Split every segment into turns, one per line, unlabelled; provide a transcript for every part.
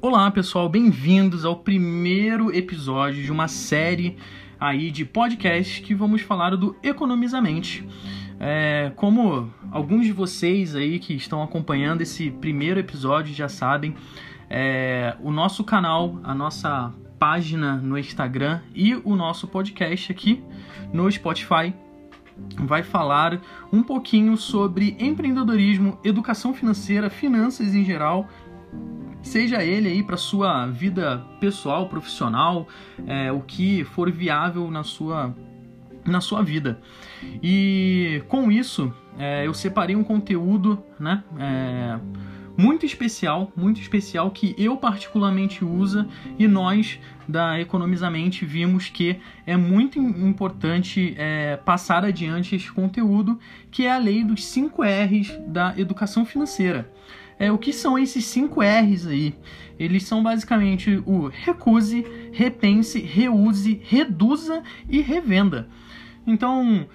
Olá, pessoal, bem-vindos ao primeiro episódio de uma série aí de podcasts que vamos falar do Economizamente. É, como alguns de vocês aí que estão acompanhando esse primeiro episódio já sabem, é, o nosso canal, a nossa página no Instagram e o nosso podcast aqui no Spotify vai falar um pouquinho sobre empreendedorismo, educação financeira, finanças em geral seja ele aí para sua vida pessoal, profissional, é, o que for viável na sua na sua vida. E com isso, é, eu separei um conteúdo, né? É, muito especial, muito especial que eu particularmente uso e nós da Economizamente vimos que é muito importante é, passar adiante esse conteúdo, que é a lei dos 5 R's da educação financeira. É, o que são esses 5 R's aí? Eles são basicamente o recuse, repense, reuse, reduza e revenda. Então,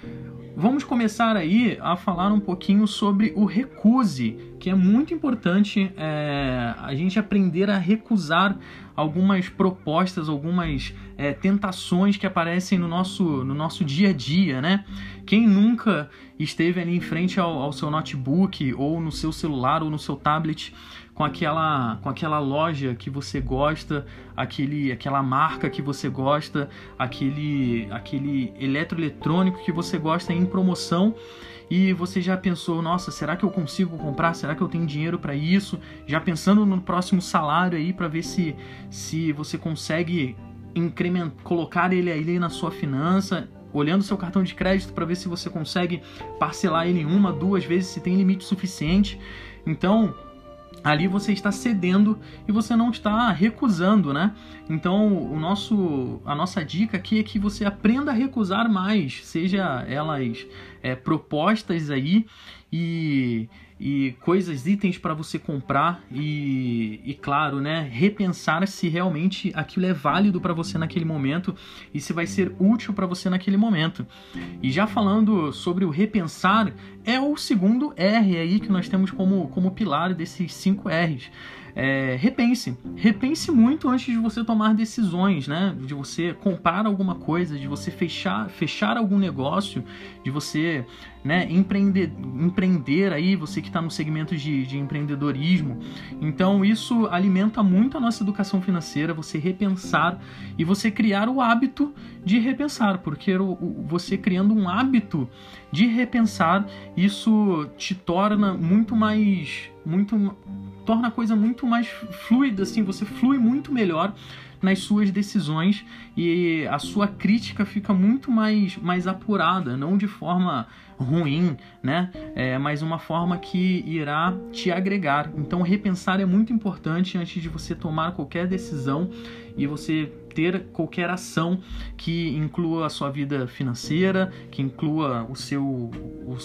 vamos começar aí a falar um pouquinho sobre o recuse, que é muito importante é, a gente aprender a recusar algumas propostas, algumas é, tentações que aparecem no nosso, no nosso dia a dia, né? Quem nunca esteve ali em frente ao, ao seu notebook ou no seu celular ou no seu tablet com aquela, com aquela loja que você gosta, aquele, aquela marca que você gosta, aquele, aquele eletroeletrônico que você gosta em promoção e você já pensou, nossa, será que eu consigo comprar? Será que eu tenho dinheiro para isso? Já pensando no próximo salário aí para ver se, se você consegue incrementar, colocar ele aí na sua finança, olhando seu cartão de crédito para ver se você consegue parcelar ele uma, duas vezes, se tem limite suficiente. Então, ali você está cedendo e você não está recusando, né? Então, o nosso, a nossa dica aqui é que você aprenda a recusar mais, seja elas é, propostas aí e, e coisas, itens para você comprar e, e, claro, né, repensar se realmente aquilo é válido para você naquele momento e se vai ser útil para você naquele momento. E já falando sobre o repensar, é o segundo R aí que nós temos como, como pilar desses cinco R's é, repense. Repense muito antes de você tomar decisões, né? De você comprar alguma coisa, de você fechar, fechar algum negócio, de você né, empreender, empreender aí, você que está no segmento de, de empreendedorismo. Então, isso alimenta muito a nossa educação financeira, você repensar e você criar o hábito de repensar, porque você criando um hábito de repensar, isso te torna muito mais. muito torna a coisa muito mais fluida, assim, você flui muito melhor nas suas decisões e a sua crítica fica muito mais, mais apurada, não de forma ruim, né? É, mas uma forma que irá te agregar. Então, repensar é muito importante antes de você tomar qualquer decisão e você ter qualquer ação que inclua a sua vida financeira, que inclua o seu, o,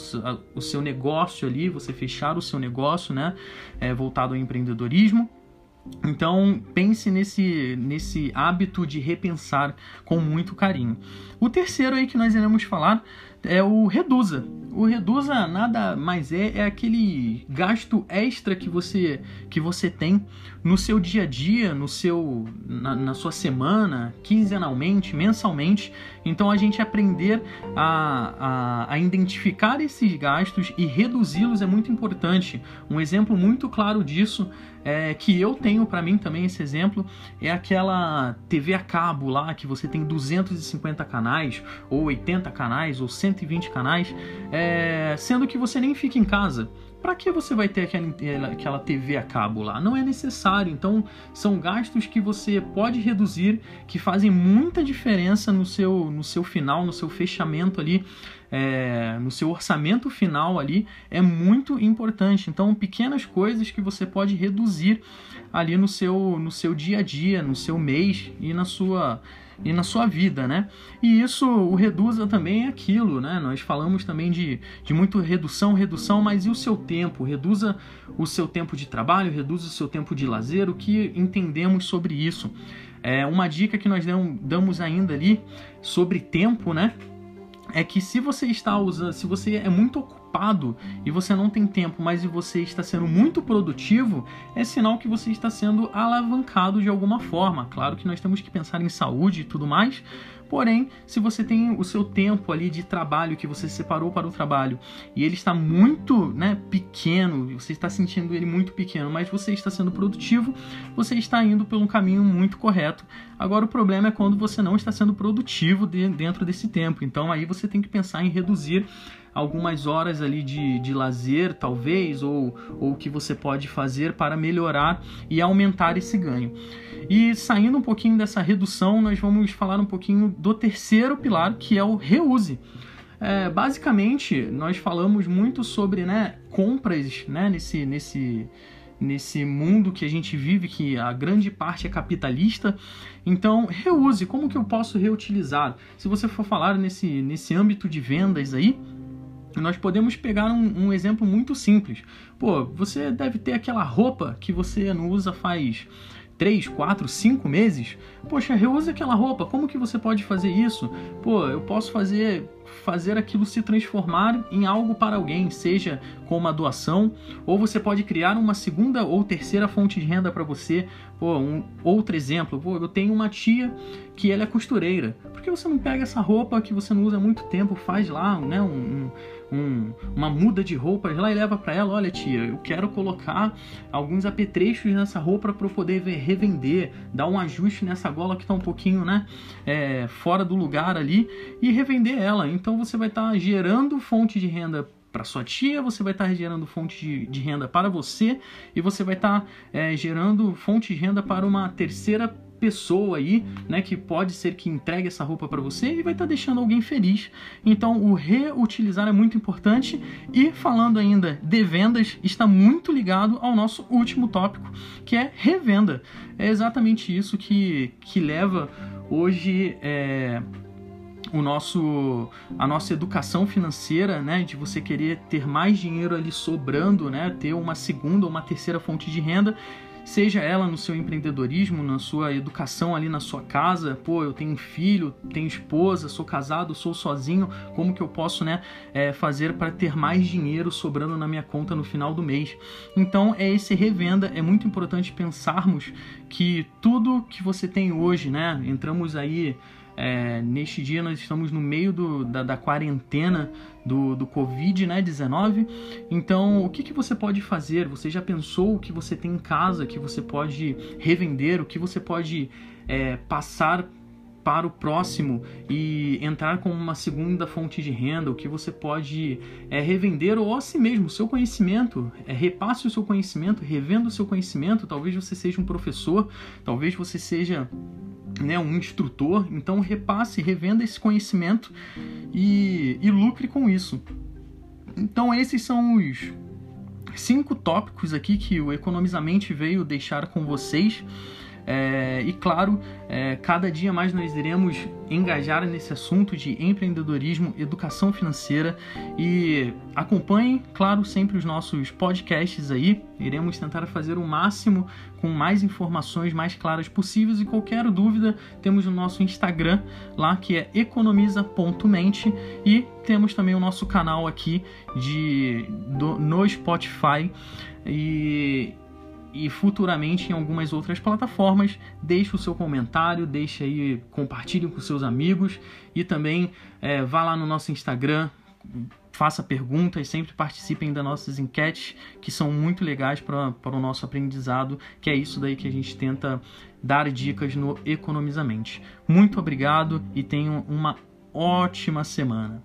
o seu negócio ali, você fechar o seu negócio, né? É, voltado ao empreendedorismo. Então, pense nesse, nesse hábito de repensar com muito carinho. O terceiro aí que nós iremos falar é o Reduza. O Reduza nada mais é, é aquele gasto extra que você, que você tem no seu dia a dia, no seu, na, na sua semana, quinzenalmente, mensalmente. Então a gente aprender a, a, a identificar esses gastos e reduzi-los é muito importante. Um exemplo muito claro disso é, que eu tenho para mim também esse exemplo é aquela TV a cabo lá que você tem 250 canais ou 80 canais ou 120 canais, é, sendo que você nem fica em casa. Para que você vai ter aquela, aquela TV a cabo lá? Não é necessário. Então, são gastos que você pode reduzir, que fazem muita diferença no seu, no seu final, no seu fechamento ali, é, no seu orçamento final ali. É muito importante. Então, pequenas coisas que você pode reduzir ali no seu, no seu dia a dia, no seu mês e na sua e na sua vida, né? E isso, o reduza também aquilo, né? Nós falamos também de, de muito redução, redução, mas e o seu tempo? Reduza o seu tempo de trabalho, reduza o seu tempo de lazer, o que entendemos sobre isso? É uma dica que nós damos ainda ali sobre tempo, né? É que se você está usando, se você é muito ocupado e você não tem tempo, mas você está sendo muito produtivo, é sinal que você está sendo alavancado de alguma forma. Claro que nós temos que pensar em saúde e tudo mais, Porém, se você tem o seu tempo ali de trabalho que você separou para o trabalho e ele está muito né, pequeno, você está sentindo ele muito pequeno, mas você está sendo produtivo, você está indo pelo caminho muito correto. Agora, o problema é quando você não está sendo produtivo de, dentro desse tempo. Então, aí você tem que pensar em reduzir algumas horas ali de, de lazer, talvez, ou o que você pode fazer para melhorar e aumentar esse ganho. E saindo um pouquinho dessa redução, nós vamos falar um pouquinho do terceiro pilar, que é o reuse. É, basicamente, nós falamos muito sobre né, compras né, nesse, nesse, nesse mundo que a gente vive, que a grande parte é capitalista. Então, reuse. Como que eu posso reutilizar? Se você for falar nesse, nesse âmbito de vendas aí, nós podemos pegar um, um, exemplo muito simples. Pô, você deve ter aquela roupa que você não usa faz 3, 4, 5 meses, poxa, reuse aquela roupa. Como que você pode fazer isso? Pô, eu posso fazer fazer aquilo se transformar em algo para alguém, seja com uma doação, ou você pode criar uma segunda ou terceira fonte de renda para você. Pô, um outro exemplo, pô, eu tenho uma tia que ela é costureira. Por que você não pega essa roupa que você não usa há muito tempo, faz lá, né, um, um, uma muda de roupas lá e leva para ela, olha tia, eu quero colocar alguns apetrechos nessa roupa para eu poder revender, dar um ajuste nessa gola que está um pouquinho, né, é, fora do lugar ali e revender ela. Então você vai estar tá gerando fonte de renda para sua tia, você vai estar tá gerando fonte de, de, renda para você e você vai estar tá, é, gerando fonte de renda para uma terceira pessoa aí, né, que pode ser que entregue essa roupa para você e vai estar tá deixando alguém feliz. Então, o reutilizar é muito importante e falando ainda de vendas, está muito ligado ao nosso último tópico, que é revenda. É exatamente isso que, que leva hoje é, o nosso a nossa educação financeira, né, de você querer ter mais dinheiro ali sobrando, né, ter uma segunda ou uma terceira fonte de renda, seja ela no seu empreendedorismo, na sua educação ali na sua casa, pô, eu tenho filho, tenho esposa, sou casado, sou sozinho, como que eu posso, né, é, fazer para ter mais dinheiro sobrando na minha conta no final do mês? Então é esse revenda, é muito importante pensarmos que tudo que você tem hoje, né, entramos aí é, neste dia nós estamos no meio do, da, da, quarentena do, do Covid-19. Né, então, o que, que você pode fazer? Você já pensou o que você tem em casa, que você pode revender, o que você pode é, passar para o próximo e entrar como uma segunda fonte de renda, o que você pode é, revender ou a si mesmo, o seu conhecimento, é, repasse o seu conhecimento, revenda o seu conhecimento, talvez você seja um professor, talvez você seja né, um instrutor, então repasse, revenda esse conhecimento e, e lucre com isso. Então esses são os cinco tópicos aqui que o Economizamente veio deixar com vocês. É, e claro, é, cada dia mais nós iremos engajar nesse assunto de empreendedorismo, educação financeira. E acompanhe, claro, sempre os nossos podcasts aí. Iremos tentar fazer o máximo com mais informações mais claras possíveis. E qualquer dúvida temos o nosso Instagram lá que é economiza.mente e temos também o nosso canal aqui de do, no Spotify. E e futuramente em algumas outras plataformas. Deixe o seu comentário, deixe aí, compartilhe com seus amigos e também é, vá lá no nosso Instagram, faça perguntas, sempre participem das nossas enquetes, que são muito legais para o nosso aprendizado, que é isso daí que a gente tenta dar dicas no Economizamente. Muito obrigado e tenham uma ótima semana.